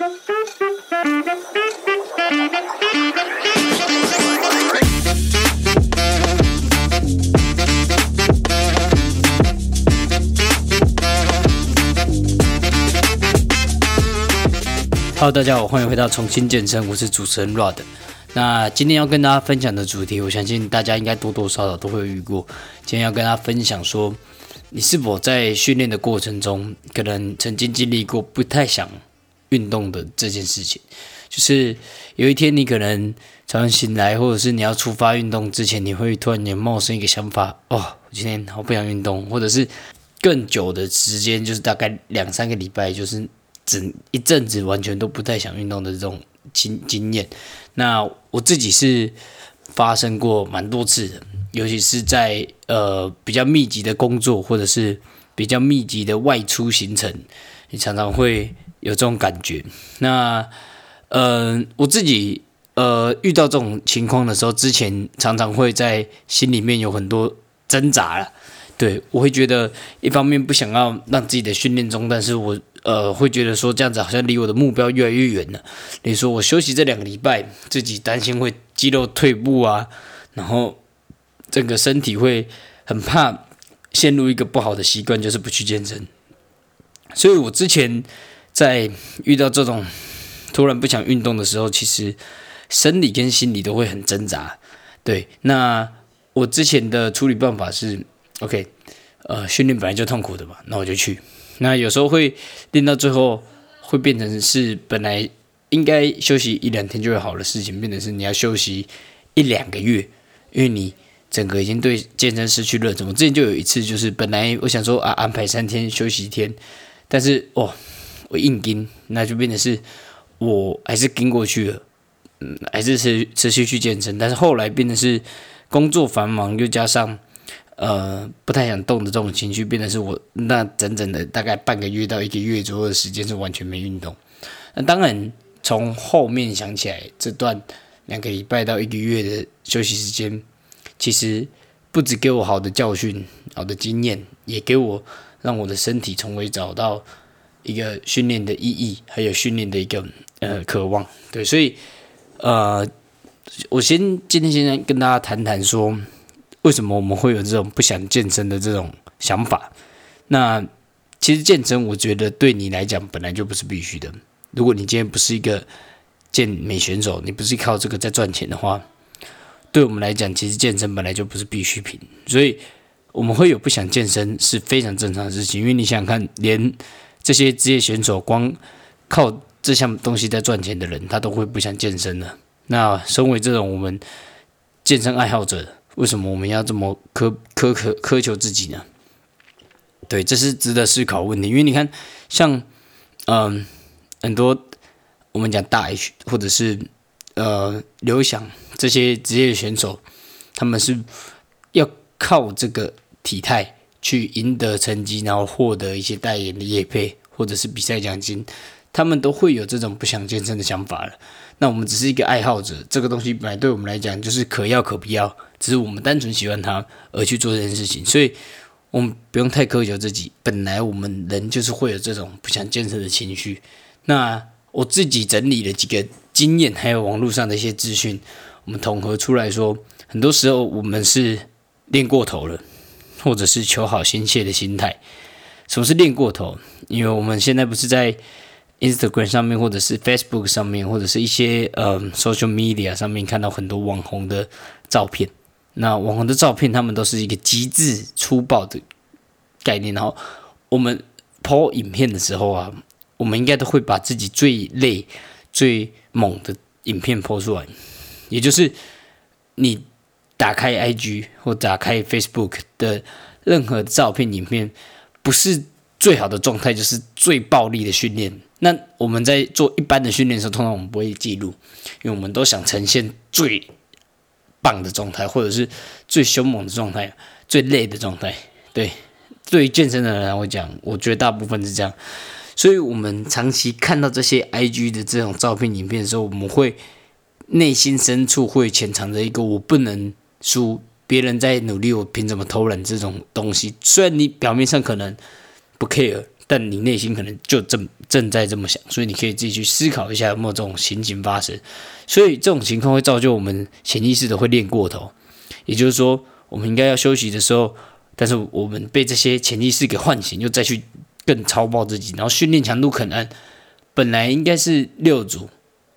Hello，大家好，欢迎回到重新健身，我是主持人 Rod。那今天要跟大家分享的主题，我相信大家应该多多少少都会遇过。今天要跟大家分享说，你是否在训练的过程中，可能曾经经历过不太想运动的这件事情。就是有一天你可能早上醒来，或者是你要出发运动之前，你会突然间冒生一个想法：哦，我今天好不想运动，或者是更久的时间，就是大概两三个礼拜，就是。整一阵子完全都不太想运动的这种经经验，那我自己是发生过蛮多次的，尤其是在呃比较密集的工作或者是比较密集的外出行程，你常常会有这种感觉。那呃我自己呃遇到这种情况的时候，之前常常会在心里面有很多挣扎了。对我会觉得一方面不想要让自己的训练中，但是我。呃，会觉得说这样子好像离我的目标越来越远了。你说我休息这两个礼拜，自己担心会肌肉退步啊，然后整个身体会很怕陷入一个不好的习惯，就是不去健身。所以我之前在遇到这种突然不想运动的时候，其实生理跟心理都会很挣扎。对，那我之前的处理办法是，OK，呃，训练本来就痛苦的嘛，那我就去。那有时候会练到最后，会变成是本来应该休息一两天就会好的事情，变成是你要休息一两个月，因为你整个已经对健身失去热忱。我之前就有一次，就是本来我想说啊，安排三天休息一天，但是哦，我硬盯，那就变成是我还是盯过去了，嗯，还是持持续去健身，但是后来变成是工作繁忙，又加上。呃，不太想动的这种情绪，变得是我那整整的大概半个月到一个月左右的时间是完全没运动。那当然，从后面想起来，这段两个礼拜到一个月的休息时间，其实不止给我好的教训、好的经验，也给我让我的身体从未找到一个训练的意义，还有训练的一个呃渴望。对，所以呃，我先今天先跟大家谈谈说。为什么我们会有这种不想健身的这种想法？那其实健身，我觉得对你来讲本来就不是必须的。如果你今天不是一个健美选手，你不是靠这个在赚钱的话，对我们来讲，其实健身本来就不是必需品。所以我们会有不想健身是非常正常的事情。因为你想想看，连这些职业选手光靠这项东西在赚钱的人，他都会不想健身的。那身为这种我们健身爱好者，为什么我们要这么苛苛刻苛求自己呢？对，这是值得思考问题。因为你看，像嗯很多我们讲大 H 或者是呃刘翔这些职业选手，他们是要靠这个体态去赢得成绩，然后获得一些代言的业配或者是比赛奖金，他们都会有这种不想健身的想法了。那我们只是一个爱好者，这个东西本来对我们来讲就是可要可不要，只是我们单纯喜欢它而去做这件事情，所以我们不用太苛求自己。本来我们人就是会有这种不想健身的情绪。那我自己整理了几个经验，还有网络上的一些资讯，我们统合出来说，很多时候我们是练过头了，或者是求好心切的心态。什么是练过头？因为我们现在不是在。Instagram 上面，或者是 Facebook 上面，或者是一些呃 social media 上面，看到很多网红的照片。那网红的照片，他们都是一个极致粗暴的概念。然后我们拍影片的时候啊，我们应该都会把自己最累、最猛的影片拍出来。也就是你打开 IG 或打开 Facebook 的任何照片、影片，不是最好的状态，就是最暴力的训练。那我们在做一般的训练的时候，通常我们不会记录，因为我们都想呈现最棒的状态，或者是最凶猛的状态、最累的状态。对，对于健身的人来讲，我觉得大部分是这样。所以，我们长期看到这些 IG 的这种照片、影片的时候，我们会内心深处会潜藏着一个“我不能输”，别人在努力，我凭什么偷懒？这种东西，虽然你表面上可能不 care。但你内心可能就正正在这么想，所以你可以自己去思考一下有没有这种情形发生。所以这种情况会造就我们潜意识的会练过头，也就是说，我们应该要休息的时候，但是我们被这些潜意识给唤醒，又再去更超爆自己，然后训练强度可能本来应该是六组，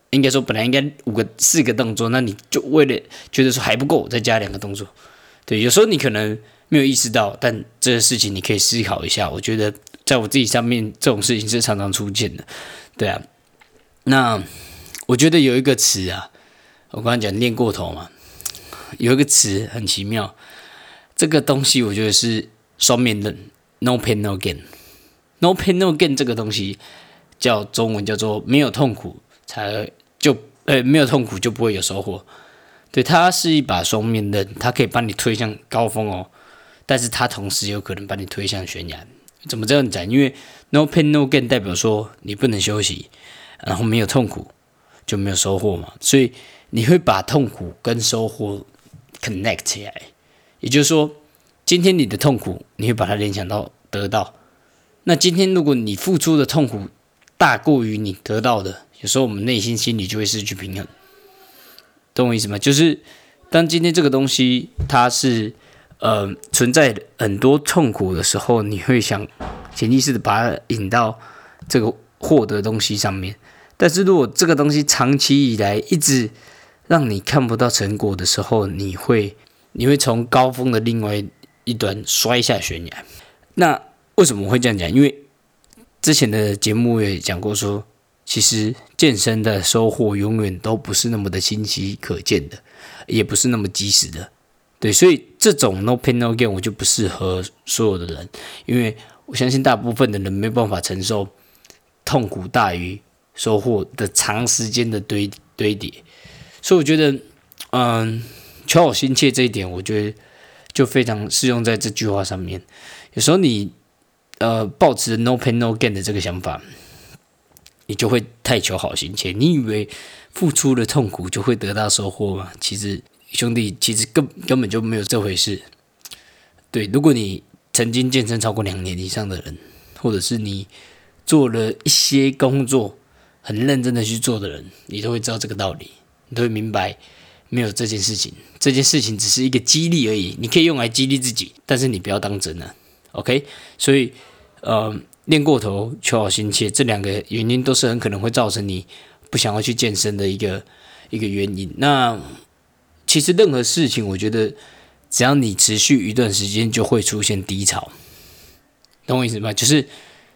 应该说本来应该五个四个动作，那你就为了觉得说还不够，再加两个动作。对，有时候你可能没有意识到，但这个事情你可以思考一下。我觉得在我自己上面，这种事情是常常出现的。对啊，那我觉得有一个词啊，我刚刚讲练过头嘛，有一个词很奇妙，这个东西我觉得是双面刃，no pain no gain No pain no gain 这个东西叫中文叫做没有痛苦才就呃没有痛苦就不会有收获。对，它是一把双面刃，它可以把你推向高峰哦，但是它同时有可能把你推向悬崖。怎么这样讲？因为 no pain no gain 代表说你不能休息，然后没有痛苦就没有收获嘛，所以你会把痛苦跟收获 connect 起来。也就是说，今天你的痛苦，你会把它联想到得到。那今天如果你付出的痛苦大过于你得到的，有时候我们内心心里就会失去平衡。懂我意思吗？就是当今天这个东西它是呃存在很多痛苦的时候，你会想潜意识的把它引到这个获得东西上面。但是如果这个东西长期以来一直让你看不到成果的时候，你会你会从高峰的另外一端摔下悬崖。那为什么会这样讲？因为之前的节目也讲过说。其实健身的收获永远都不是那么的清晰可见的，也不是那么及时的，对，所以这种 no pain no gain 我就不适合所有的人，因为我相信大部分的人没办法承受痛苦大于收获的长时间的堆堆叠，所以我觉得，嗯，求好心切这一点，我觉得就非常适用在这句话上面。有时候你呃抱持 no pain no gain 的这个想法。你就会太求好心切，你以为付出了痛苦就会得到收获吗？其实兄弟，其实根根本就没有这回事。对，如果你曾经健身超过两年以上的人，或者是你做了一些工作很认真的去做的人，你都会知道这个道理，你都会明白没有这件事情，这件事情只是一个激励而已，你可以用来激励自己，但是你不要当真了，OK？所以，呃。练过头，求好心切，这两个原因都是很可能会造成你不想要去健身的一个一个原因。那其实任何事情，我觉得只要你持续一段时间，就会出现低潮。懂我意思吗？就是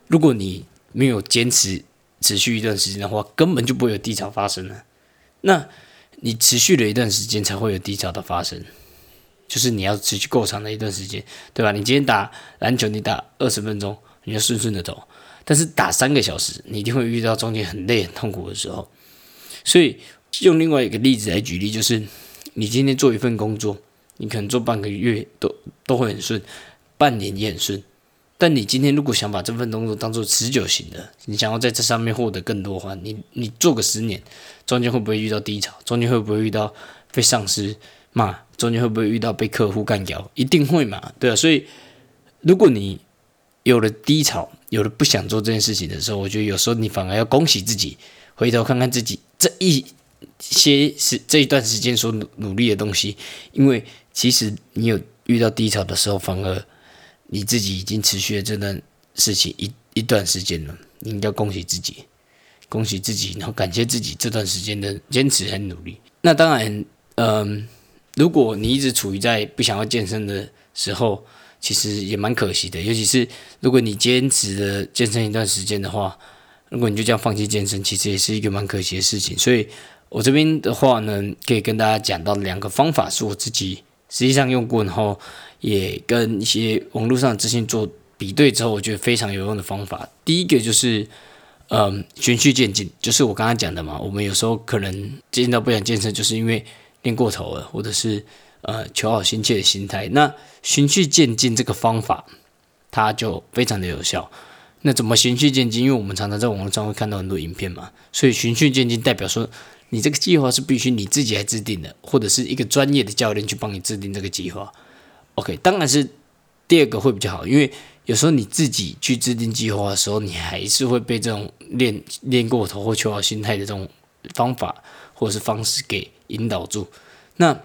如果你没有坚持持续一段时间的话，根本就不会有低潮发生了。那你持续了一段时间，才会有低潮的发生。就是你要持续够长的一段时间，对吧？你今天打篮球，你打二十分钟。你要顺顺的走，但是打三个小时，你一定会遇到中间很累、很痛苦的时候。所以用另外一个例子来举例，就是你今天做一份工作，你可能做半个月都都会很顺，半年也很顺。但你今天如果想把这份工作当做持久型的，你想要在这上面获得更多的话，你你做个十年，中间会不会遇到低潮？中间会不会遇到被上司嘛？中间会不会遇到被客户干掉？一定会嘛？对啊。所以如果你有了低潮，有了不想做这件事情的时候，我觉得有时候你反而要恭喜自己，回头看看自己这一些是这一段时间所努努力的东西，因为其实你有遇到低潮的时候，反而你自己已经持续了这段事情一一段时间了，你应该恭喜自己，恭喜自己，然后感谢自己这段时间的坚持和努力。那当然，嗯，如果你一直处于在不想要健身的时候，其实也蛮可惜的，尤其是如果你坚持的健身一段时间的话，如果你就这样放弃健身，其实也是一个蛮可惜的事情。所以我这边的话呢，可以跟大家讲到两个方法，是我自己实际上用过，然后也跟一些网络上的资讯做比对之后，我觉得非常有用的方法。第一个就是，嗯，循序渐进，就是我刚刚讲的嘛，我们有时候可能见到不想健身，就是因为练过头了，或者是。呃，求好心切的心态，那循序渐进这个方法，它就非常的有效。那怎么循序渐进？因为我们常常在网络上会看到很多影片嘛，所以循序渐进代表说，你这个计划是必须你自己来制定的，或者是一个专业的教练去帮你制定这个计划。OK，当然是第二个会比较好，因为有时候你自己去制定计划的时候，你还是会被这种练练过头或求好心态的这种方法或者是方式给引导住。那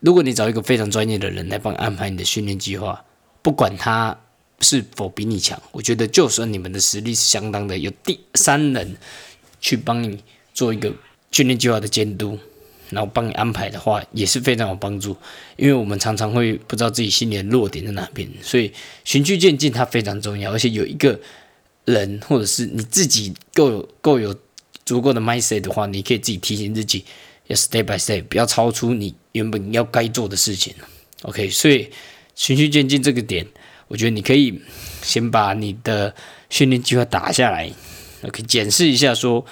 如果你找一个非常专业的人来帮你安排你的训练计划，不管他是否比你强，我觉得就算你们的实力是相当的，有第三人去帮你做一个训练计划的监督。然后帮你安排的话，也是非常有帮助，因为我们常常会不知道自己心里的弱点在哪边，所以循序渐进它非常重要。而且有一个人或者是你自己够有够有足够的 mindset 的话，你可以自己提醒自己要 step by step，不要超出你原本要该做的事情。OK，所以循序渐进这个点，我觉得你可以先把你的训练计划打下来，OK，检视一下说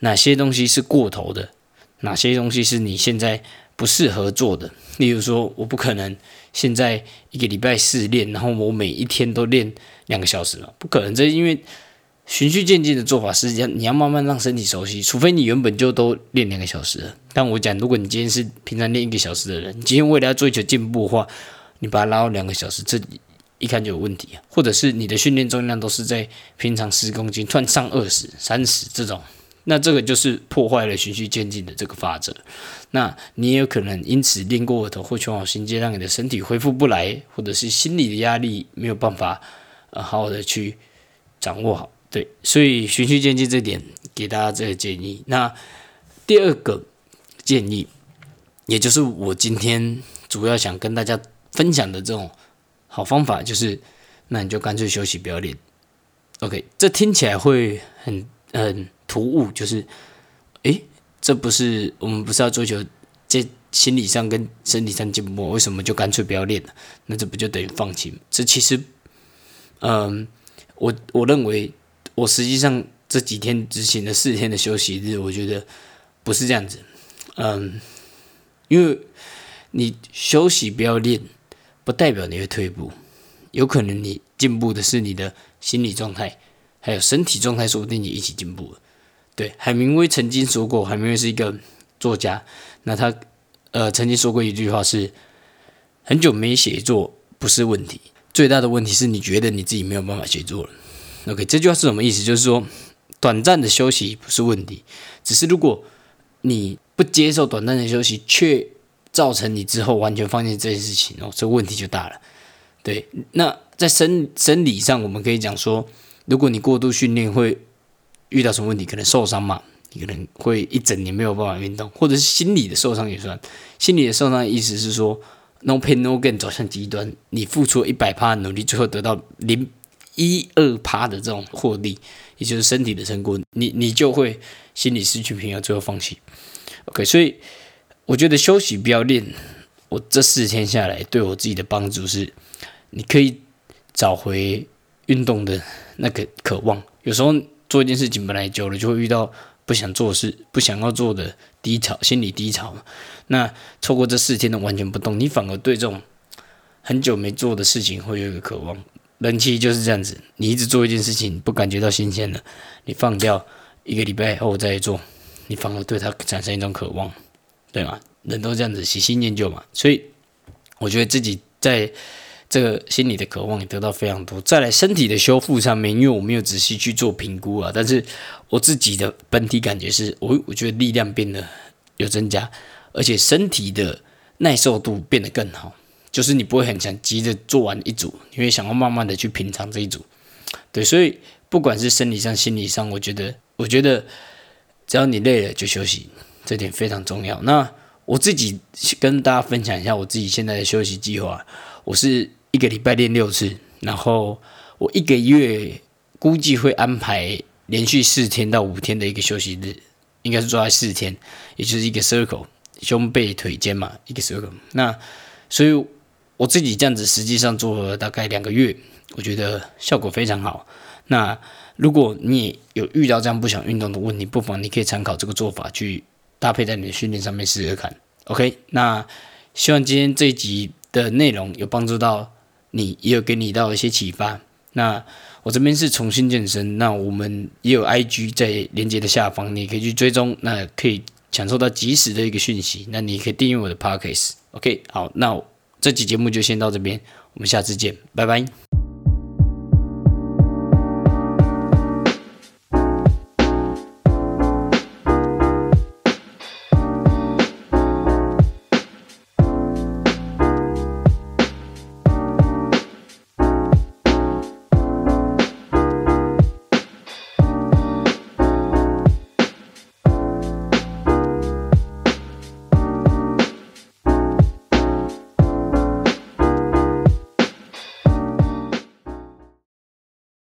哪些东西是过头的。哪些东西是你现在不适合做的？例如说，我不可能现在一个礼拜四练，然后我每一天都练两个小时嘛？不可能，这因为循序渐进的做法是要你要慢慢让身体熟悉，除非你原本就都练两个小时。但我讲，如果你今天是平常练一个小时的人，今天为了要追求进步的话，你把它拉到两个小时，这一看就有问题啊。或者是你的训练重量都是在平常十公斤，突然上二十、三十这种。那这个就是破坏了循序渐进的这个法则，那你也有可能因此练过头或全好心阶，让你的身体恢复不来，或者是心理的压力没有办法呃好好的去掌握好，对，所以循序渐进这点给大家这个建议。那第二个建议，也就是我今天主要想跟大家分享的这种好方法，就是那你就干脆休息不要练。OK，这听起来会很很。突兀就是，诶，这不是我们不是要追求这心理上跟身体上进步，为什么就干脆不要练了？那这不就等于放弃？这其实，嗯，我我认为我实际上这几天执行了四天的休息日，我觉得不是这样子。嗯，因为你休息不要练，不代表你会退步，有可能你进步的是你的心理状态，还有身体状态，说不定你一起进步了。对，海明威曾经说过，海明威是一个作家，那他呃曾经说过一句话是：很久没写作不是问题，最大的问题是你觉得你自己没有办法写作了。OK，这句话是什么意思？就是说，短暂的休息不是问题，只是如果你不接受短暂的休息，却造成你之后完全放弃这件事情哦，这问题就大了。对，那在生生理上，我们可以讲说，如果你过度训练会。遇到什么问题？可能受伤嘛？你可能会一整年没有办法运动，或者是心理的受伤也算。心理的受伤的意思是说，no pain no gain 走向极端，你付出一百趴努力，最后得到零一二趴的这种获利，也就是身体的成果，你你就会心理失去平衡，最后放弃。OK，所以我觉得休息不要练。我这四天下来，对我自己的帮助是，你可以找回运动的那个渴望。有时候。做一件事情本来久了就会遇到不想做事、不想要做的低潮，心理低潮。那错过这四天的完全不动，你反而对这种很久没做的事情会有一个渴望。人气就是这样子，你一直做一件事情不感觉到新鲜了，你放掉一个礼拜后再做，你反而对它产生一种渴望，对吗？人都这样子，喜新厌旧嘛。所以我觉得自己在。这个心理的渴望也得到非常多。再来身体的修复上面，因为我没有仔细去做评估啊，但是我自己的本体感觉是我我觉得力量变得有增加，而且身体的耐受度变得更好。就是你不会很想急着做完一组，你会想要慢慢的去品尝这一组。对，所以不管是生理上、心理上，我觉得我觉得只要你累了就休息，这点非常重要。那我自己跟大家分享一下我自己现在的休息计划，我是。一个礼拜练六次，然后我一个月估计会安排连续四天到五天的一个休息日，应该是做在四天，也就是一个 circle，胸背腿肩嘛，一个 circle。那所以我自己这样子实际上做了大概两个月，我觉得效果非常好。那如果你有遇到这样不想运动的问题，不妨你可以参考这个做法去搭配在你的训练上面试试看。OK，那希望今天这一集的内容有帮助到。你也有给你到一些启发。那我这边是重新健身，那我们也有 IG 在连接的下方，你可以去追踪，那可以享受到及时的一个讯息。那你可以订阅我的 Podcast。OK，好，那这期节目就先到这边，我们下次见，拜拜。